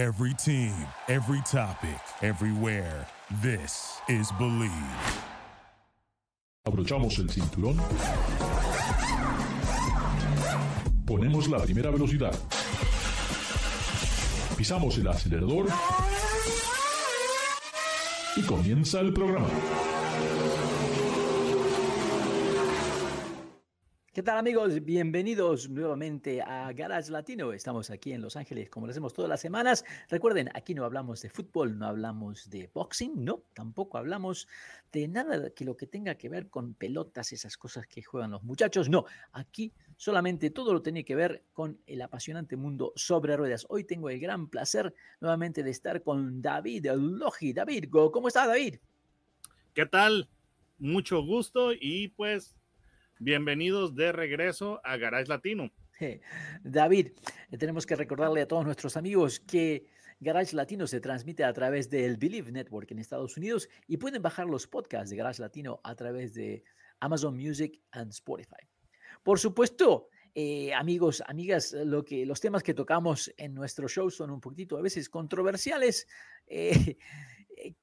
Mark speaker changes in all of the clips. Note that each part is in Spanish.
Speaker 1: Every team, every topic, everywhere. This is Believe.
Speaker 2: Abrochamos el cinturón. Ponemos la primera velocidad. Pisamos el acelerador. Y comienza el programa.
Speaker 3: ¿Qué tal amigos? Bienvenidos nuevamente a Garage Latino. Estamos aquí en Los Ángeles como lo hacemos todas las semanas. Recuerden, aquí no hablamos de fútbol, no hablamos de boxing, no, tampoco hablamos de nada que lo que tenga que ver con pelotas, esas cosas que juegan los muchachos. No, aquí solamente todo lo tiene que ver con el apasionante mundo sobre ruedas. Hoy tengo el gran placer nuevamente de estar con David Logi. David, ¿cómo está David?
Speaker 4: ¿Qué tal? Mucho gusto y pues Bienvenidos de regreso a Garage Latino.
Speaker 3: David, tenemos que recordarle a todos nuestros amigos que Garage Latino se transmite a través del Believe Network en Estados Unidos y pueden bajar los podcasts de Garage Latino a través de Amazon Music and Spotify. Por supuesto, eh, amigos, amigas, lo que, los temas que tocamos en nuestro show son un poquitito a veces controversiales. Eh, eh,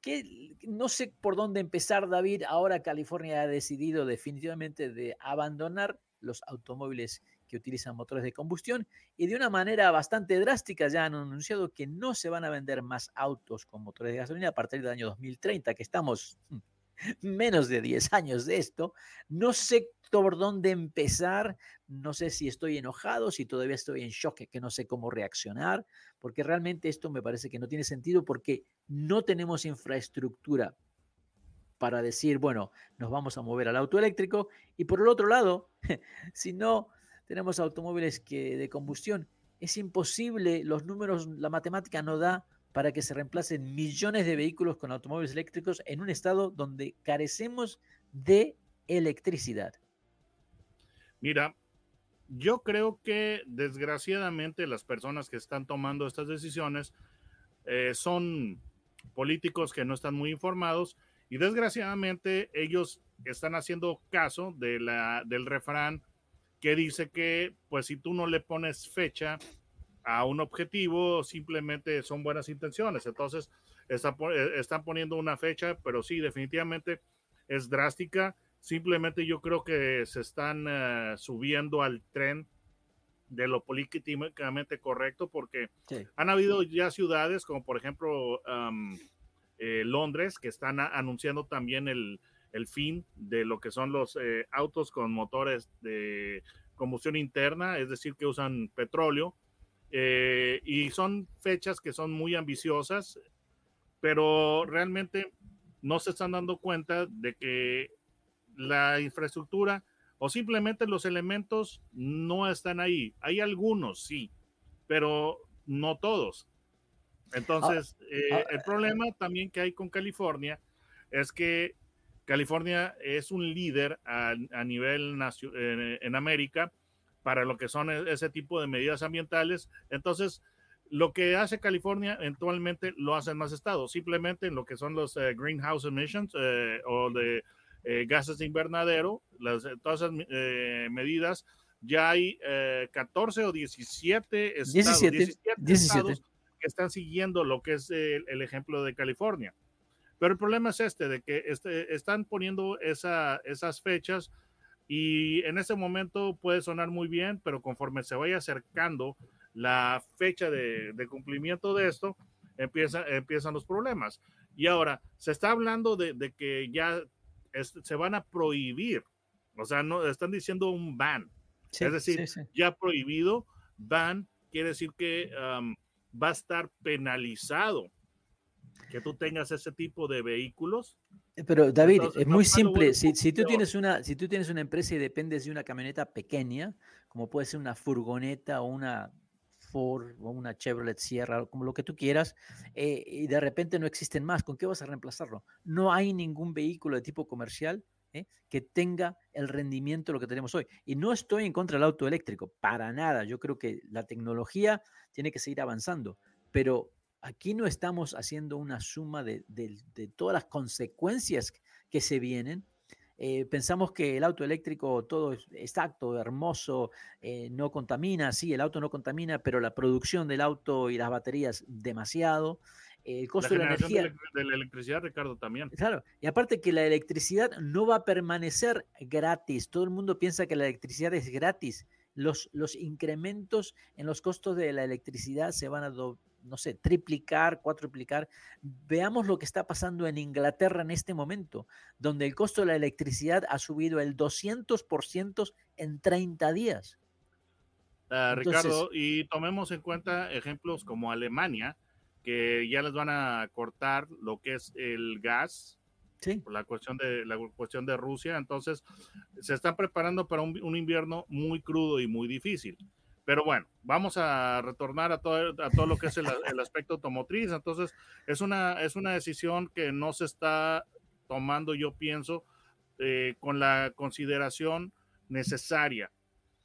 Speaker 3: que no sé por dónde empezar, David. Ahora California ha decidido definitivamente de abandonar los automóviles que utilizan motores de combustión y de una manera bastante drástica ya han anunciado que no se van a vender más autos con motores de gasolina a partir del año 2030, que estamos menos de 10 años de esto. No sé por dónde empezar, no sé si estoy enojado, si todavía estoy en shock, que no sé cómo reaccionar, porque realmente esto me parece que no tiene sentido porque no tenemos infraestructura para decir, bueno, nos vamos a mover al auto eléctrico y por el otro lado, si no tenemos automóviles que de combustión, es imposible, los números, la matemática no da para que se reemplacen millones de vehículos con automóviles eléctricos en un estado donde carecemos de electricidad.
Speaker 4: Mira, yo creo que desgraciadamente las personas que están tomando estas decisiones eh, son políticos que no están muy informados y desgraciadamente ellos están haciendo caso de la, del refrán que dice que pues si tú no le pones fecha a un objetivo, simplemente son buenas intenciones. Entonces, está, eh, están poniendo una fecha, pero sí, definitivamente es drástica. Simplemente yo creo que se están eh, subiendo al tren de lo políticamente correcto porque han habido ya ciudades como por ejemplo eh, Londres que están anunciando también el, el, fin de lo que son los autos con motores de combustión interna, es decir, que usan petróleo eh, y son fechas que son muy ambiciosas, pero realmente no se están dando cuenta de que la infraestructura o simplemente los elementos no están ahí. Hay algunos, sí, pero no todos. Entonces, ah, eh, ah, el problema también que hay con California es que California es un líder a, nivel en, en América para lo que son e-, ese tipo de medidas ambientales. Entonces, lo que hace California eventualmente lo hacen más estados, simplemente en lo que son los eh, greenhouse emissions eh, o de eh, gases de invernadero, las, todas esas medidas, ya hay 14 o 17 estados, 17, que están siguiendo lo que es el, ejemplo de California. Pero el problema es este, de que este, están poniendo esa, esas fechas y en ese momento puede sonar muy bien, pero conforme se vaya acercando la fecha de, cumplimiento de esto, empieza, empiezan los problemas. Y ahora, se está hablando de, que ya se van a prohibir, o sea, no están diciendo un ban. es decir, ya prohibido, ban quiere decir que va a estar penalizado que tú tengas ese tipo de vehículos
Speaker 3: eh, pero David, es muy simple. Si, tú tienes una, si tú tienes una empresa y dependes de una camioneta pequeña, como puede ser una furgoneta o una Ford o una Chevrolet Sierra, como lo que tú quieras, eh, y de repente no existen más, ¿con qué vas a reemplazarlo? No hay ningún vehículo de tipo comercial eh, que tenga el rendimiento de lo que tenemos hoy. Y no estoy en contra del auto eléctrico, para nada. Yo creo que la tecnología tiene que seguir avanzando, pero aquí no estamos haciendo una suma de, todas las consecuencias que se vienen eh, pensamos que el auto eléctrico todo es exacto, hermoso, eh, no contamina, sí, el auto no contamina, pero la producción del auto y las baterías demasiado. El costo de la energía.
Speaker 4: De, la electricidad, Ricardo, también.
Speaker 3: Claro, y aparte que la electricidad no va a permanecer gratis. Todo el mundo piensa que la electricidad es gratis. Los, los incrementos en los costos de la electricidad se van a, no sé, triplicar, cuatriplicar. Veamos lo que está pasando en Inglaterra en este momento, donde el costo de la electricidad ha subido el 200% en 30 días.
Speaker 4: Ah, Ricardo, y tomemos en cuenta ejemplos como Alemania, que ya les van a cortar lo que es el gas por la cuestión de la cuestión de Rusia. Entonces, se están preparando para un, invierno muy crudo y muy difícil. Pero bueno, vamos a retornar a todo, a todo lo que es el, aspecto automotriz. Entonces, es una, es una decisión que no se está tomando, yo pienso, eh, con la consideración necesaria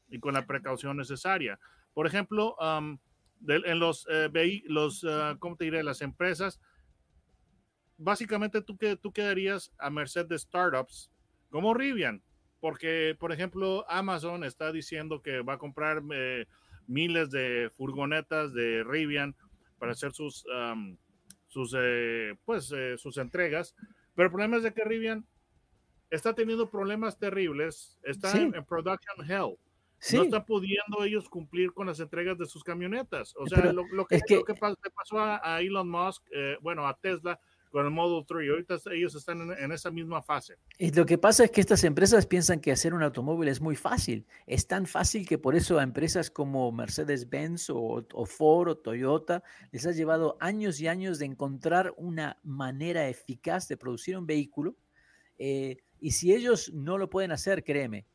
Speaker 4: y con la precaución necesaria. Por ejemplo, en los, eh, los uh, ¿cómo te diré? Las empresas, básicamente tú, tú quedarías a merced de startups como Rivian, porque, por ejemplo, Amazon está diciendo que va a comprar eh, miles de furgonetas de Rivian para hacer sus, sus, eh, pues, sus entregas, pero el problema es de que Rivian está teniendo problemas terribles, está en, en production hell. No está pudiendo ellos cumplir con las entregas de sus camionetas. O sea, lo, que, lo que pasó a, Elon Musk, eh, bueno, a Tesla con el Model 3, ahorita ellos están en, esa misma fase.
Speaker 3: Y lo que pasa es que estas empresas piensan que hacer un automóvil es muy fácil. Es tan fácil que por eso a empresas como Mercedes-Benz o, Ford o Toyota les ha llevado años y años de encontrar una manera eficaz de producir un vehículo. Eh, y si ellos no lo pueden hacer, créeme,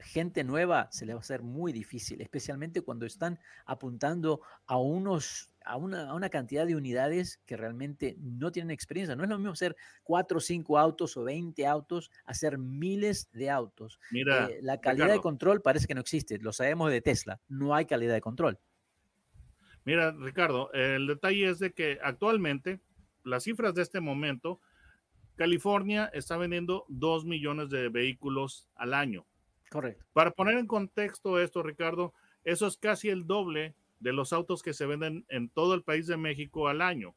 Speaker 3: gente nueva se le va a hacer muy difícil, especialmente cuando están apuntando a unos a una, cantidad de unidades que realmente no tienen experiencia. No es lo mismo hacer cuatro o cinco autos o 20 autos, hacer miles de autos. Mira, eh, la calidad de control parece que no existe. Lo sabemos de Tesla. No hay calidad de control.
Speaker 4: Mira, Ricardo, el detalle es de que actualmente las cifras de este momento, California está vendiendo dos millones de vehículos al año.
Speaker 3: Correcto.
Speaker 4: Para poner en contexto esto, Ricardo, eso es casi el doble de los autos que se venden en todo el país de México al año.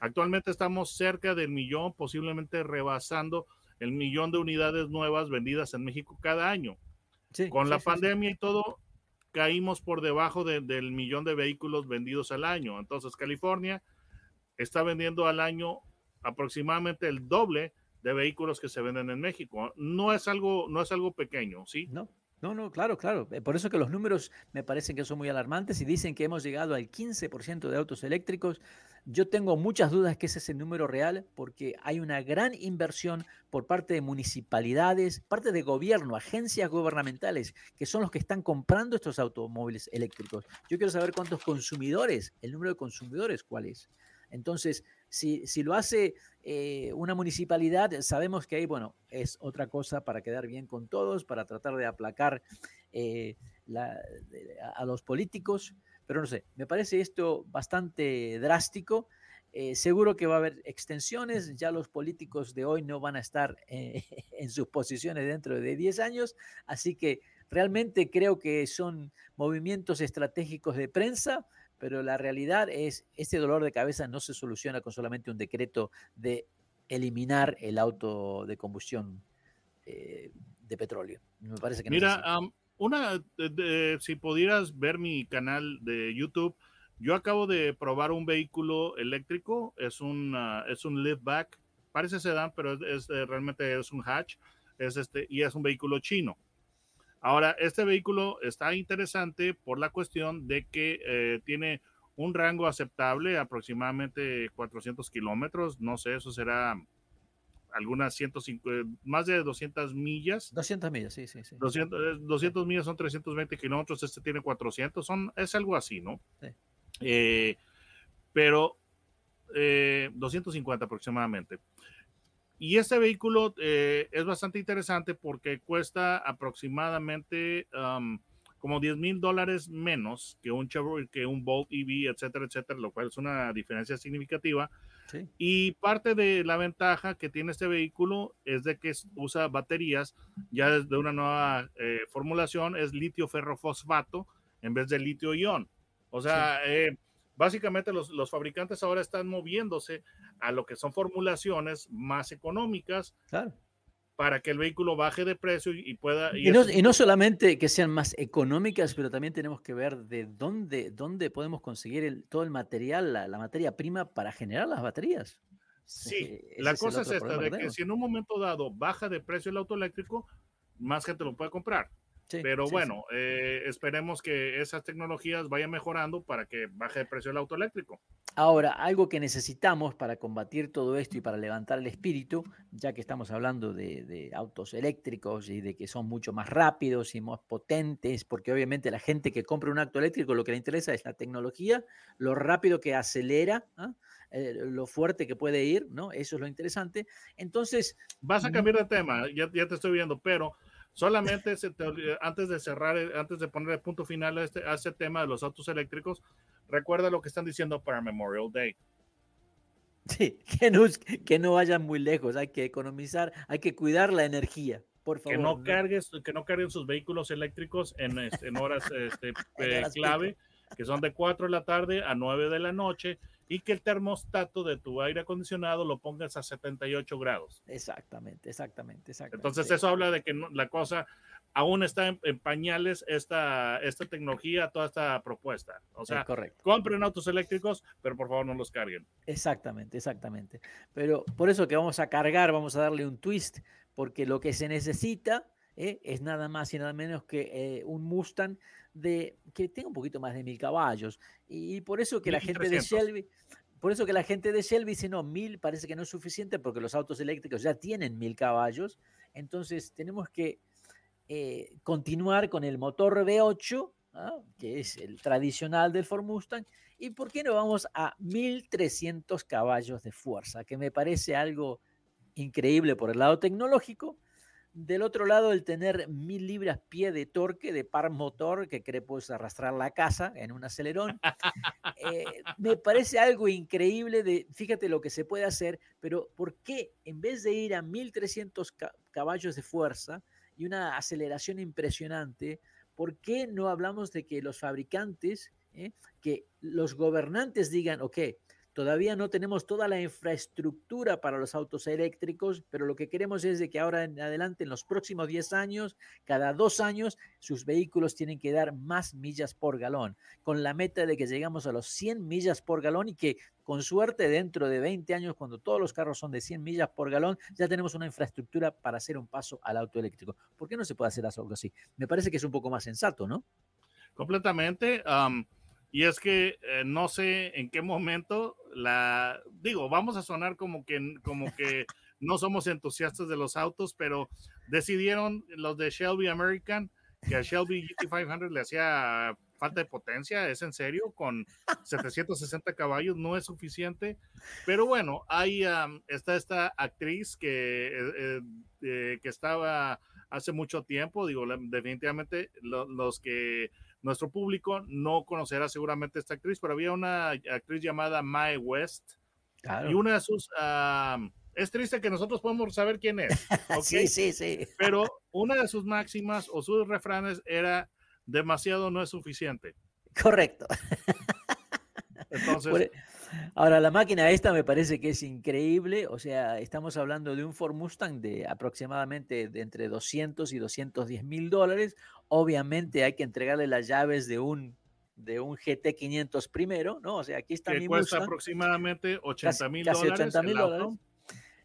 Speaker 4: Actualmente estamos cerca del millón, posiblemente rebasando el millón de unidades nuevas vendidas en México cada año. Con la pandemia y todo, caímos por debajo del millón de vehículos vendidos al año. Entonces, California está vendiendo al año aproximadamente el doble de vehículos que se venden en México. No es algo, no es algo pequeño, ¿sí?
Speaker 3: No. No, no, claro, claro. Eh, por eso que los números me parecen que son muy alarmantes y dicen que hemos llegado al 15% de autos eléctricos. Yo tengo muchas dudas que ese es el número real porque hay una gran inversión por parte de municipalidades, parte de gobierno, agencias gubernamentales, que son los que están comprando estos automóviles eléctricos. Yo quiero saber cuántos consumidores, el número de consumidores, cuál es. Entonces, si, si lo hace eh, una municipalidad, sabemos que ahí, bueno, es otra cosa para quedar bien con todos, para tratar de aplacar eh, a, los políticos, pero no sé, me parece esto bastante drástico. Eh, seguro que va a haber extensiones, ya los políticos de hoy no van a estar en sus posiciones dentro de 10 años, así que realmente creo que son movimientos estratégicos de prensa pero la realidad es, este dolor de cabeza no se soluciona con solamente un decreto de eliminar el auto de combustión eh, de petróleo. Me parece que
Speaker 4: Mira, una, si pudieras ver mi canal de YouTube, yo acabo de probar un vehículo eléctrico, es un, es un liftback, parece sedán, pero es, eh, realmente es un hatch, es este, y es un vehículo chino. Ahora, este vehículo está interesante por la cuestión de que eh, tiene un rango aceptable, aproximadamente 400 kilómetros, no sé, eso será algunas 150, más de 200 millas.
Speaker 3: 200 millas, sí, sí, sí.
Speaker 4: 200, 200 millas son 320 kilómetros, este tiene 400, son, es algo así, ¿no? Sí. Eh, pero 250 eh, aproximadamente. Y este vehículo eh, es bastante interesante porque cuesta aproximadamente como 10 mil dólares menos que un Chevrolet, que un Bolt EV, etcétera, etcétera, lo cual es una diferencia significativa. Y parte de la ventaja que tiene este vehículo es de que usa baterías ya desde una nueva eh, formulación, es litio ferrofosfato en vez de litio ion. O sea, eh, básicamente los, los, fabricantes ahora están moviéndose a lo que son formulaciones más económicas. Claro para que el vehículo baje de precio y, pueda...
Speaker 3: Y, no, solamente que sean más económicas, pero también tenemos que ver de dónde, dónde podemos conseguir el, todo el material, la, materia prima para generar las baterías.
Speaker 4: Sí, la cosa es esta, de que si en un momento dado baja de precio el auto eléctrico, más gente lo puede comprar. Pero bueno, eh, esperemos que esas tecnologías vayan mejorando para que baje el precio del auto eléctrico.
Speaker 3: Ahora, algo que necesitamos para combatir todo esto y para levantar el espíritu, ya que estamos hablando de, autos eléctricos y de que son mucho más rápidos y más potentes, porque obviamente la gente que compra un auto eléctrico lo que le interesa es la tecnología, lo rápido que acelera, ¿ah? eh, lo fuerte que puede ir, ¿no? Eso es lo interesante. Entonces...
Speaker 4: Vas a cambiar de tema, ya, ya te estoy viendo, pero Solamente antes de cerrar, eh, antes de poner el punto final a este, a este tema de los autos eléctricos, recuerda lo que están diciendo para Memorial Day.
Speaker 3: Sí, que no, que no vayan muy lejos, hay que economizar, hay que cuidar la energía. Por favor,
Speaker 4: que no, cargues, que no carguen sus vehículos eléctricos en, este, en horas este, eh, clave, que son de 4 de la tarde a 9 de la noche, y que el termostato de tu aire acondicionado lo pongas a 78 grados.
Speaker 3: Exactamente, exactamente, exactamente.
Speaker 4: Entonces eso habla de que la cosa aún está en, pañales esta, esta tecnología, toda esta propuesta. O sea, correcto. compren autos eléctricos, pero por favor no los carguen.
Speaker 3: Exactamente, exactamente. Pero por eso que vamos a cargar, vamos a darle un twist, porque lo que se necesita ¿eh? es nada más y nada menos que eh, un Mustang de, que tenga un poquito más de mil caballos. Y, por eso que la gente de Shelby, por eso que la gente de Shelby dice, no, mil parece que no es suficiente porque los autos eléctricos ya tienen mil caballos. Entonces tenemos que eh, continuar con el motor V8, ¿ah? que es el tradicional del Ford Mustang, y por qué no vamos a 1300 caballos de fuerza, que me parece algo increíble por el lado tecnológico, del otro lado, el tener mil libras pie de torque de par motor que cree puedes arrastrar la casa en un acelerón. Eh, me parece algo increíble de, fíjate lo que se puede hacer, pero ¿por qué en vez de ir a 1300 caballos de fuerza y una aceleración impresionante, ¿por qué no hablamos de que los fabricantes, eh, que los gobernantes digan, ok, Todavía no tenemos toda la infraestructura para los autos eléctricos, pero lo que queremos es de que ahora en adelante, en los próximos 10 años, cada dos años, sus vehículos tienen que dar más millas por galón, con la meta de que llegamos a los 100 millas por galón y que con suerte dentro de 20 años, cuando todos los carros son de 100 millas por galón, ya tenemos una infraestructura para hacer un paso al auto eléctrico. ¿Por qué no se puede hacer algo así? Me parece que es un poco más sensato, ¿no?
Speaker 4: Completamente. Y es que eh, no sé en qué momento la digo, vamos a sonar como que como que no somos entusiastas de los autos, pero decidieron los de Shelby American que a Shelby GT500 le hacía falta de potencia, es en serio, con 760 caballos no es suficiente, pero bueno, ahí está esta actriz que, eh, eh, que estaba hace mucho tiempo, digo, definitivamente los que nuestro público no conocerá seguramente esta actriz, pero había una actriz llamada Mae West y una de sus... es triste que nosotros podemos saber quién es.
Speaker 3: sí, sí, sí.
Speaker 4: Pero una de sus máximas o sus refranes era demasiado no es suficiente.
Speaker 3: Correcto. Entonces, Ahora, la máquina esta me parece que es increíble. O sea, estamos hablando de un Ford Mustang de aproximadamente de entre 200 y 210 mil dólares. Obviamente hay que entregarle las llaves de un de un GT500 primero, ¿no? O sea, aquí está
Speaker 4: que cuesta aproximadamente 80 mil dólares.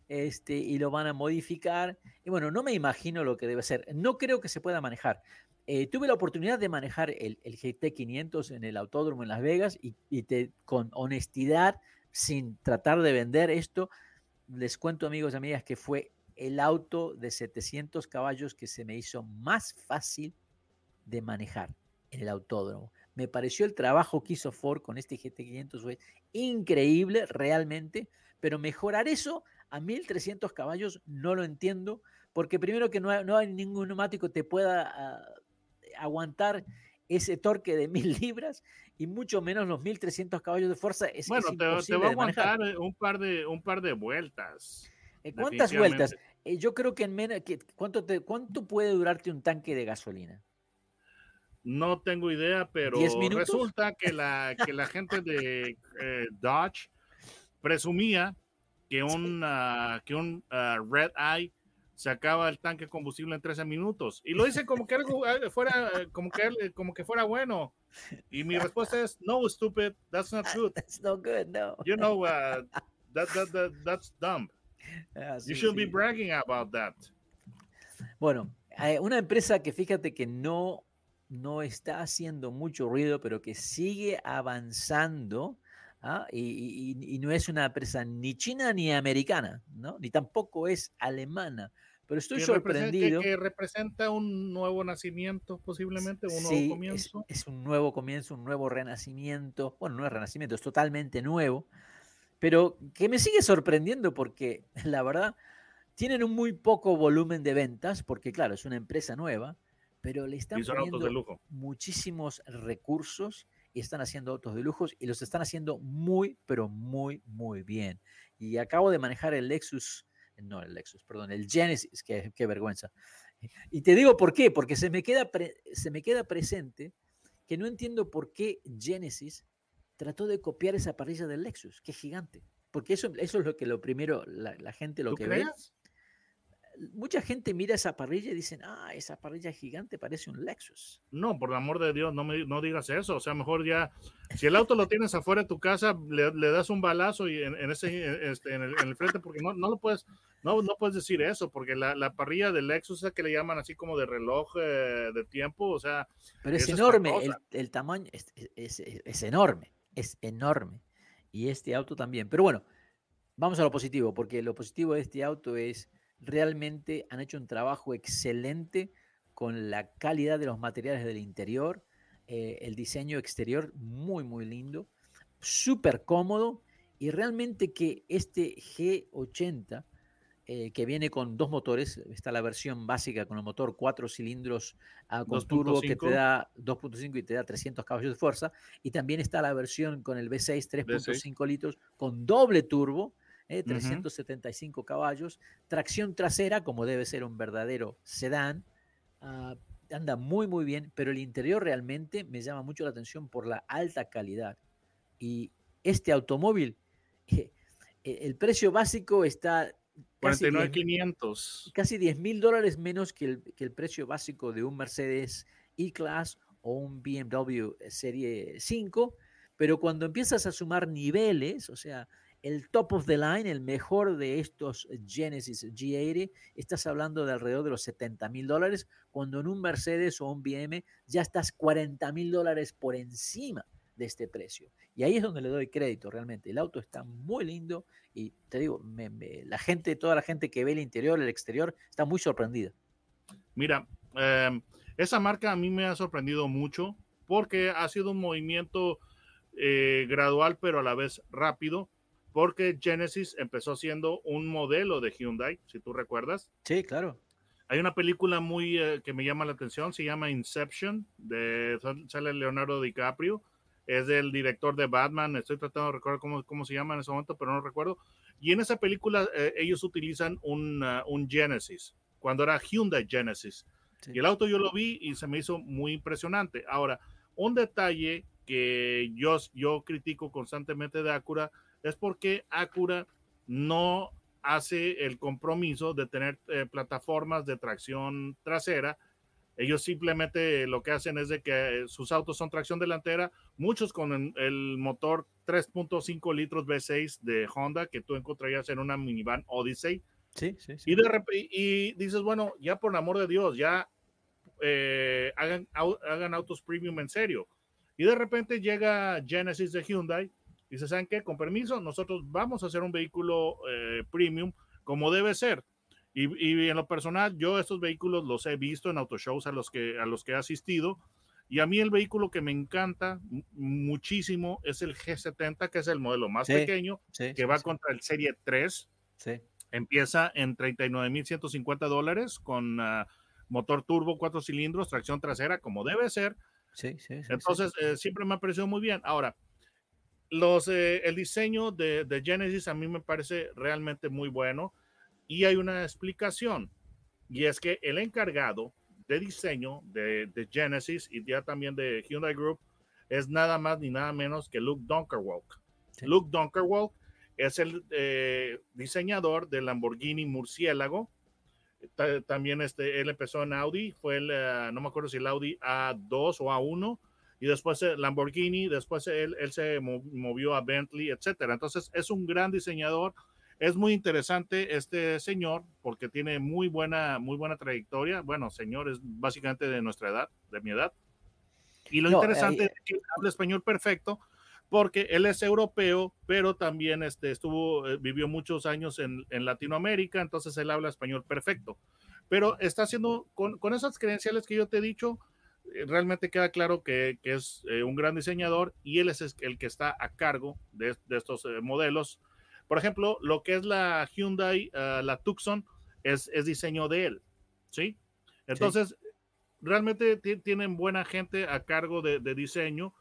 Speaker 3: Este, y lo van a modificar. Y bueno, no me imagino lo que debe ser. No creo que se pueda manejar. Eh, tuve la oportunidad de manejar el, GT500 en el autódromo en Las Vegas y, con honestidad, sin tratar de vender esto, les cuento amigos y amigas que fue el auto de 700 caballos que se me hizo más fácil de manejar en el autódromo. Me pareció el trabajo que hizo Ford con este GT500 fue increíble realmente, pero mejorar eso a 1300 caballos no lo entiendo, porque primero que no hay, ningún neumático te pueda ah, aguantar ese torque de mil libras y mucho menos los 1300 caballos de fuerza. Es,
Speaker 4: bueno,
Speaker 3: es
Speaker 4: te, te, va a
Speaker 3: manejar.
Speaker 4: aguantar eh, un par de, un par de vueltas.
Speaker 3: Eh, ¿Cuántas vueltas? Eh, yo creo que en menos. ¿cuánto, te, ¿Cuánto puede durarte un tanque de gasolina?
Speaker 4: No tengo idea, pero resulta que la, que la gente de eh, Dodge presumía que un, ah, que un ah, Red Eye sacaba el tanque de combustible en 13 minutos. Y lo dice como que algo eh, fuera, eh, como que, eh, como que fuera bueno. Y mi respuesta es, no, stupid, that's not good.
Speaker 3: That's no good, no.
Speaker 4: You know, uh, that, that, that, that's dumb.
Speaker 3: Ah,
Speaker 4: You
Speaker 3: sí,
Speaker 4: shouldn't be
Speaker 3: sí.
Speaker 4: bragging about that.
Speaker 3: Bueno, una empresa que fíjate que no, no está haciendo mucho ruido, pero que sigue avanzando, ¿ah? y- y- y no es una empresa ni china ni americana, ¿no? Ni tampoco es alemana. Pero estoy
Speaker 4: Que
Speaker 3: sorprendido.
Speaker 4: que representa un nuevo nacimiento, posiblemente, un nuevo
Speaker 3: Sí, es,
Speaker 4: comienzo.
Speaker 3: es un nuevo comienzo, un nuevo renacimiento. Bueno, no es renacimiento, es totalmente nuevo, pero que me sigue sorprendiendo porque la verdad tienen un muy poco volumen de ventas, porque claro, es una empresa nueva, pero le están
Speaker 4: de
Speaker 3: poniendo
Speaker 4: lujo.
Speaker 3: muchísimos recursos y están haciendo autos de lujos y los están haciendo muy, pero muy, muy bien. Y acabo de manejar el Lexus, no el Lexus, perdón, el Genesis, qué, qué vergüenza. Y te digo por qué, porque se me, queda pre- se me queda presente que no entiendo por qué Genesis trató de copiar esa parrilla del Lexus, que es gigante. Porque eso, eso es lo que lo primero, la, la gente lo
Speaker 4: ¿Tú
Speaker 3: que ve mucha gente mira esa parrilla y dicen, ah, esa parrilla gigante parece un Lexus.
Speaker 4: No, por el amor de Dios, no, me, no digas eso. O sea, mejor ya, si el auto lo tienes afuera de tu casa, le, le das un balazo y en, en ese, en, este, en, el, en el frente, porque no, no lo puedes, no, no puedes decir eso, porque la, la parrilla del Lexus, esa que le llaman así como de reloj eh, de tiempo, o sea,
Speaker 3: Pero es
Speaker 4: es
Speaker 3: enorme, el, tamaño es, es- es- es enorme, es enorme. Y este auto también. Pero bueno, vamos a lo positivo, porque lo positivo de este auto es realmente han hecho un trabajo excelente con la calidad de los materiales del interior, eh, el diseño exterior muy, muy lindo, súper cómodo y realmente que este G80 eh, que viene con dos motores. Está la versión básica con el motor cuatro cilindros ah, con turbo que te
Speaker 4: 2.5.
Speaker 3: da 2.5 y te da 300 caballos de fuerza. Y también está la versión con el V6 3.5 litros con doble turbo. eh, 375 caballos, tracción trasera, como debe ser un verdadero sedán, ah, anda muy muy bien, pero el interior realmente me llama mucho la atención por la alta calidad. Y este automóvil, eh, el precio básico está casi 10
Speaker 4: 49,500.
Speaker 3: casi 10 mil dólares menos que el, que el precio básico de un Mercedes E-Class o un BMW Serie 5, pero cuando empiezas a sumar niveles, o sea, el top of the line, el mejor de estos Genesis G80, estás hablando de alrededor de los 70 mil dólares, cuando en un Mercedes o un BM ya estás 40 mil dólares por encima de este precio. Y ahí es donde le doy crédito realmente. El auto está muy lindo y te digo, me- me- la gente, toda la gente que ve el interior, el exterior, está muy sorprendida.
Speaker 4: Mira, eh, esa marca a mí me ha sorprendido mucho porque ha sido un movimiento eh, gradual pero a la vez rápido porque Genesis empezó siendo un modelo de Hyundai, si tú recuerdas.
Speaker 3: Sí, claro.
Speaker 4: Hay una película muy eh, que me llama la atención, se llama Inception, de sale Leonardo DiCaprio, es del director de Batman, estoy tratando de recordar cómo, cómo se llama en ese momento, pero no recuerdo. Y en esa película eh, ellos utilizan un, uh, un Genesis, cuando era Hyundai Genesis.
Speaker 3: Sí.
Speaker 4: Y el auto yo lo vi y se me hizo muy impresionante. Ahora, un detalle que yo, yo critico constantemente de Acura es porque Acura no hace el compromiso de tener eh, plataformas de tracción trasera. Ellos simplemente lo que hacen es de que sus autos son tracción delantera, muchos con el, motor 3.5 litros V6 de Honda que tú encontrarías en una minivan Odyssey.
Speaker 3: Sí, sí, sí.
Speaker 4: Y, de repente, y dices, bueno, ya por el amor de Dios, ya eh, hagan, au- hagan autos premium en serio. Y de repente llega Genesis de Hyundai y dice, ¿saben qué? Con permiso, nosotros vamos a hacer un vehículo eh, premium como debe ser. Y, y en lo personal, yo estos vehículos los he visto en autoshows a los que, a los que he asistido. Y a mí el vehículo que me encanta mu- muchísimo es el G70, que es el modelo más
Speaker 3: Sí,
Speaker 4: pequeño,
Speaker 3: sí,
Speaker 4: que va
Speaker 3: sí,
Speaker 4: contra el Serie 3
Speaker 3: sí.
Speaker 4: empieza en 39.150 dólares con ah, motor turbo, cuatro cilindros, tracción trasera, como debe ser. Entonces, eh, siempre me ha parecido muy bien. Ahora, los, eh, el diseño de, de, Genesis a mí me parece realmente muy bueno y hay una explicación y es que el encargado de diseño de, de Genesis y ya también de Hyundai Group es nada más ni nada menos que Luke Dunkerwalk. Sí. Luke Dunkerwalk es el eh, diseñador del Lamborghini Murciélago. También este, él empezó en Audi, fue el, uh, no me acuerdo si el Audi A2 o A1, y después el Lamborghini, después él, él se movió a Bentley, etcétera. Entonces es un gran diseñador. Es muy interesante este señor porque tiene muy buena, muy buena trayectoria. Bueno, señor es básicamente de nuestra edad, de mi edad. Y lo no, interesante eh, es que habla español perfecto porque él es europeo, pero también este, estuvo, eh, vivió muchos años en, en, Latinoamérica, entonces él habla español perfecto. Pero está haciendo, con, con esas credenciales que yo te he dicho, eh, realmente queda claro que, que es eh, un gran diseñador y él es el que está a cargo de, de estos eh, modelos. Por ejemplo, lo que es la Hyundai, uh, la Tucson, es, es, diseño de él, ¿sí? Entonces, sí. realmente tienen buena gente a cargo de, de diseño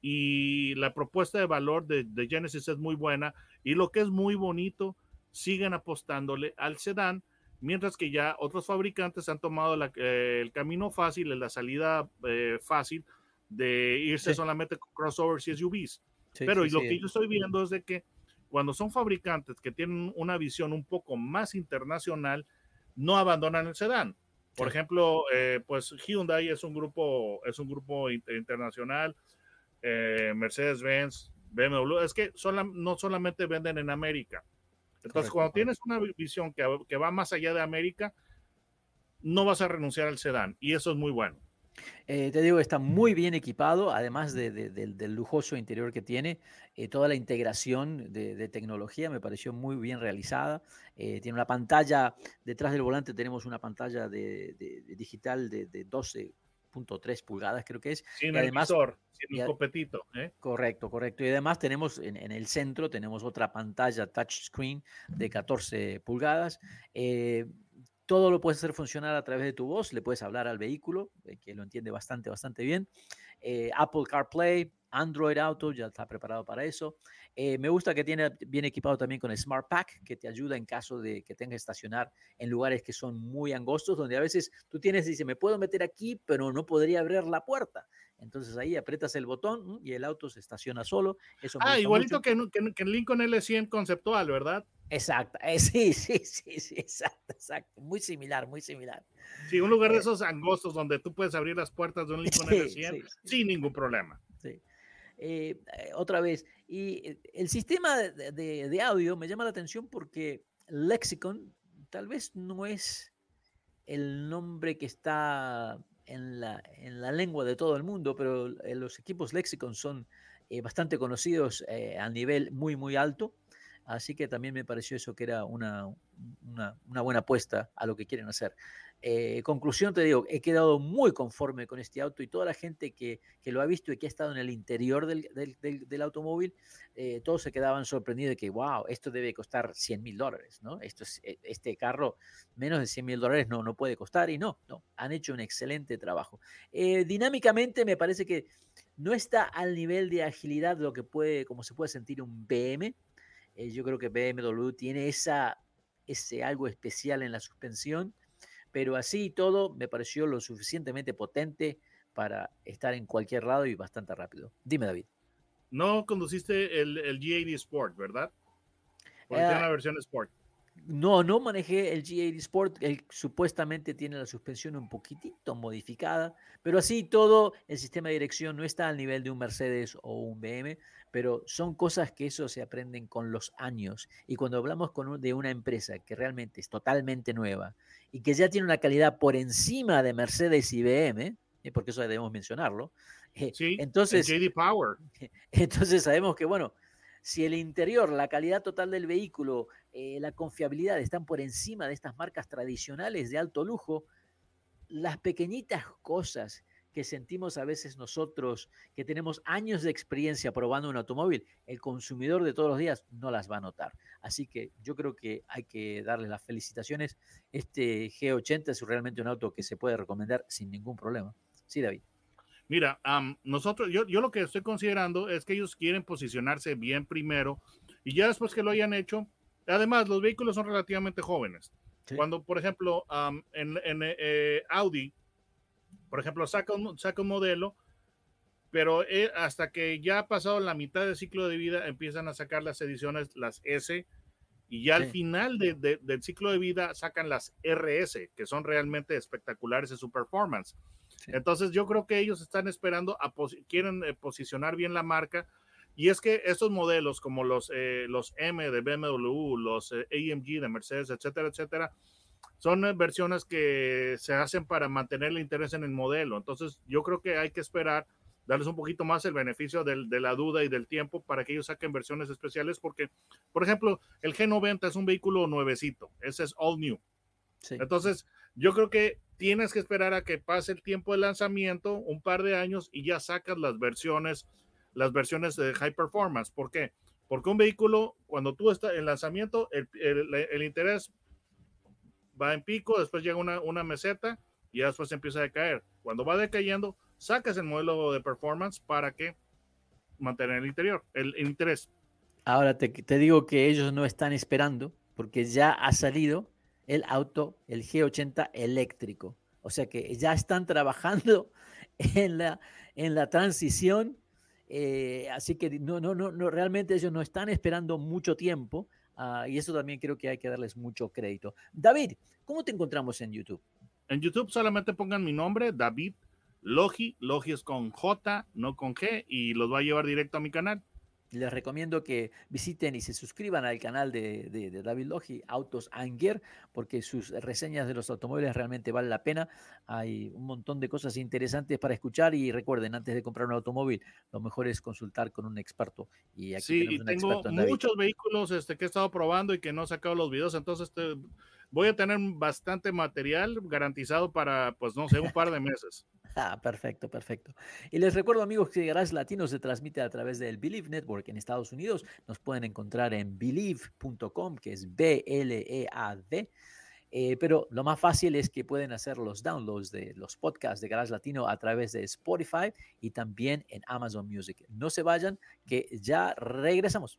Speaker 4: y la propuesta de valor de, de, Genesis es muy buena y lo que es muy bonito, siguen apostándole al sedán, mientras que ya otros fabricantes han tomado la, eh, el camino fácil, la salida eh, fácil de irse sí. solamente con crossovers y SUVs. Sí, Pero sí, lo que yo estoy viendo es de que cuando son fabricantes que tienen una visión un poco más internacional, no abandonan el sedán. Por ejemplo, eh, pues Hyundai es un grupo, es un grupo internacional, eh, Mercedes-Benz, BMW, es que sola, no solamente venden en América. Entonces, correcto, cuando tienes una visión que, que, va más allá de América, no vas a renunciar al sedán y eso es muy bueno.
Speaker 3: Eh, te digo, está muy bien equipado, además de, de, de, del lujoso interior que tiene, eh, toda la integración de, tecnología me pareció muy bien realizada. Eh, tiene una pantalla, detrás del volante tenemos una pantalla digital de, 12 3 pulgadas, creo que es.
Speaker 4: Sin y además, el visor, sin el copetito. ¿eh?
Speaker 3: Correcto, correcto. Y además tenemos en, en, el centro, tenemos otra pantalla touchscreen de 14 pulgadas. Todo lo puedes hacer funcionar a través de tu voz, le puedes hablar al vehículo, eh, que lo entiende bastante, bastante bien. Eh, Apple CarPlay, Android Auto, ya está preparado para eso. Eh, me gusta que tiene bien equipado también con el Smart Pack, que te ayuda en caso de que tengas que estacionar en lugares que son muy angostos, donde a veces tú tienes, dice, me puedo meter aquí, pero no podría abrir la puerta. Entonces ahí aprietas el botón y el auto se estaciona solo. Eso
Speaker 4: ah, igualito que, que, que, el Lincoln L100 conceptual, ¿verdad?
Speaker 3: Exacto, eh, sí, sí, sí, sí, exacto, exacto. Muy similar, muy similar.
Speaker 4: Sí, un lugar de esos angostos donde tú puedes abrir las puertas de un Lincoln sí, L100 sí, sí. sin ningún problema.
Speaker 3: Sí. Eh, otra vez, y el sistema de, de, de, audio me llama la atención porque Lexicon tal vez no es el nombre que está en la, en la lengua de todo el mundo, pero los equipos Lexicon son eh, bastante conocidos eh, a nivel muy, muy alto. Así que también me pareció eso que era una, buena apuesta a lo que quieren hacer. Eh, conclusión, te digo, he quedado muy conforme con este auto y toda la gente que, lo ha visto y que ha estado en el interior del, automóvil, eh, todos se quedaban sorprendidos de que, wow, esto debe costar 100 mil dólares, ¿no? E, este carro menos de 100 mil dólares no, no puede costar y no, no, han hecho un excelente trabajo. Eh, dinámicamente me parece que no está al nivel de agilidad de lo que puede, como se puede sentir un BM, eh, yo creo que BMW tiene esa, ese algo especial en la suspensión, pero así y todo me pareció lo suficientemente potente para estar en cualquier lado y bastante rápido. Dime, David.
Speaker 4: No conduciste el, el G80 Sport, ¿verdad? Porque uh, tiene la versión Sport.
Speaker 3: No, no manejé el G80 Sport. Él supuestamente tiene la suspensión un poquitito modificada, pero así todo, el sistema de dirección no está al nivel de un Mercedes o un BM, pero son cosas que eso se aprenden con los años. Y cuando hablamos con un, de una empresa que realmente es totalmente nueva y que ya tiene una calidad por encima de Mercedes y BM, ¿eh? porque eso debemos mencionarlo,
Speaker 4: eh, sí, entonces, JD Power.
Speaker 3: entonces sabemos que, bueno, si el interior, la calidad total del vehículo, eh, la confiabilidad están por encima de estas marcas tradicionales de alto lujo, las pequeñitas cosas que sentimos a veces nosotros, que tenemos años de experiencia probando un automóvil, el consumidor de todos los días no las va a notar. Así que yo creo que hay que darle las felicitaciones. Este G80 es realmente un auto que se puede recomendar sin ningún problema. Sí, David.
Speaker 4: Mira, nosotros, yo, yo lo que estoy considerando es que ellos quieren posicionarse bien primero y ya después que lo hayan hecho, además los vehículos son relativamente jóvenes. Cuando, por ejemplo, en, eh, Audi, por ejemplo, saca un, saca un modelo, pero eh, hasta que ya ha pasado la mitad del ciclo de vida, empiezan a sacar las ediciones, las S, y ya al final del ciclo de vida sacan las RS, que son realmente espectaculares en su performance. Entonces yo creo que ellos están esperando, a quieren eh, posicionar bien la marca. Y es que estos modelos como los, eh, los M de BMW, los eh, AMG de Mercedes, etcétera, etcétera, son versiones que se hacen para mantener el interés en el modelo. Entonces yo creo que hay que esperar, darles un poquito más el beneficio de la duda y del tiempo para que ellos saquen versiones especiales porque, por ejemplo, el G90 es un vehículo nuevecito, ese es all new. Entonces, yo creo que tienes que esperar a que pase el tiempo de lanzamiento, un par de años, y ya sacas las versiones, las versiones de high performance. ¿Por qué? Porque un vehículo, cuando tú estás en lanzamiento, el, interés va en pico, después llega una, una meseta y después empieza a decaer. Cuando va decayendo, sacas el modelo de performance para que mantener el interior, el, interés.
Speaker 3: Ahora te, te digo que ellos no están esperando porque ya ha salido el auto, el G80 eléctrico. O sea que ya están trabajando en la, en la transición. Eh, así que no, no, no, no, realmente ellos no están esperando mucho tiempo. Ah, y eso también creo que hay que darles mucho crédito. David, ¿cómo te encontramos en YouTube?
Speaker 4: En YouTube solamente pongan mi nombre, David Logi. Logi es con J, no con G, y los va a llevar directo a mi canal
Speaker 3: les recomiendo que visiten y se suscriban al canal de, David Logi, Autos Anger, porque sus reseñas de los automóviles realmente valen la pena. Hay un montón de cosas interesantes para escuchar y recuerden, antes de comprar un automóvil, lo mejor es consultar con un experto.
Speaker 4: Y aquí sí, y tengo muchos vehículos este, que he estado probando y que no he sacado los videos, entonces te, voy a tener bastante material garantizado para, pues no sé, un par de meses.
Speaker 3: Ah, perfecto, perfecto. Y les recuerdo, amigos, que Garage Latino se transmite a través del Believe Network en Estados Unidos. Nos pueden encontrar en believe.com, que es B-L-E-A-D. Eh, pero lo más fácil es que pueden hacer los downloads de los podcasts de Garage Latino a través de Spotify y también en Amazon Music. No se vayan, que ya regresamos.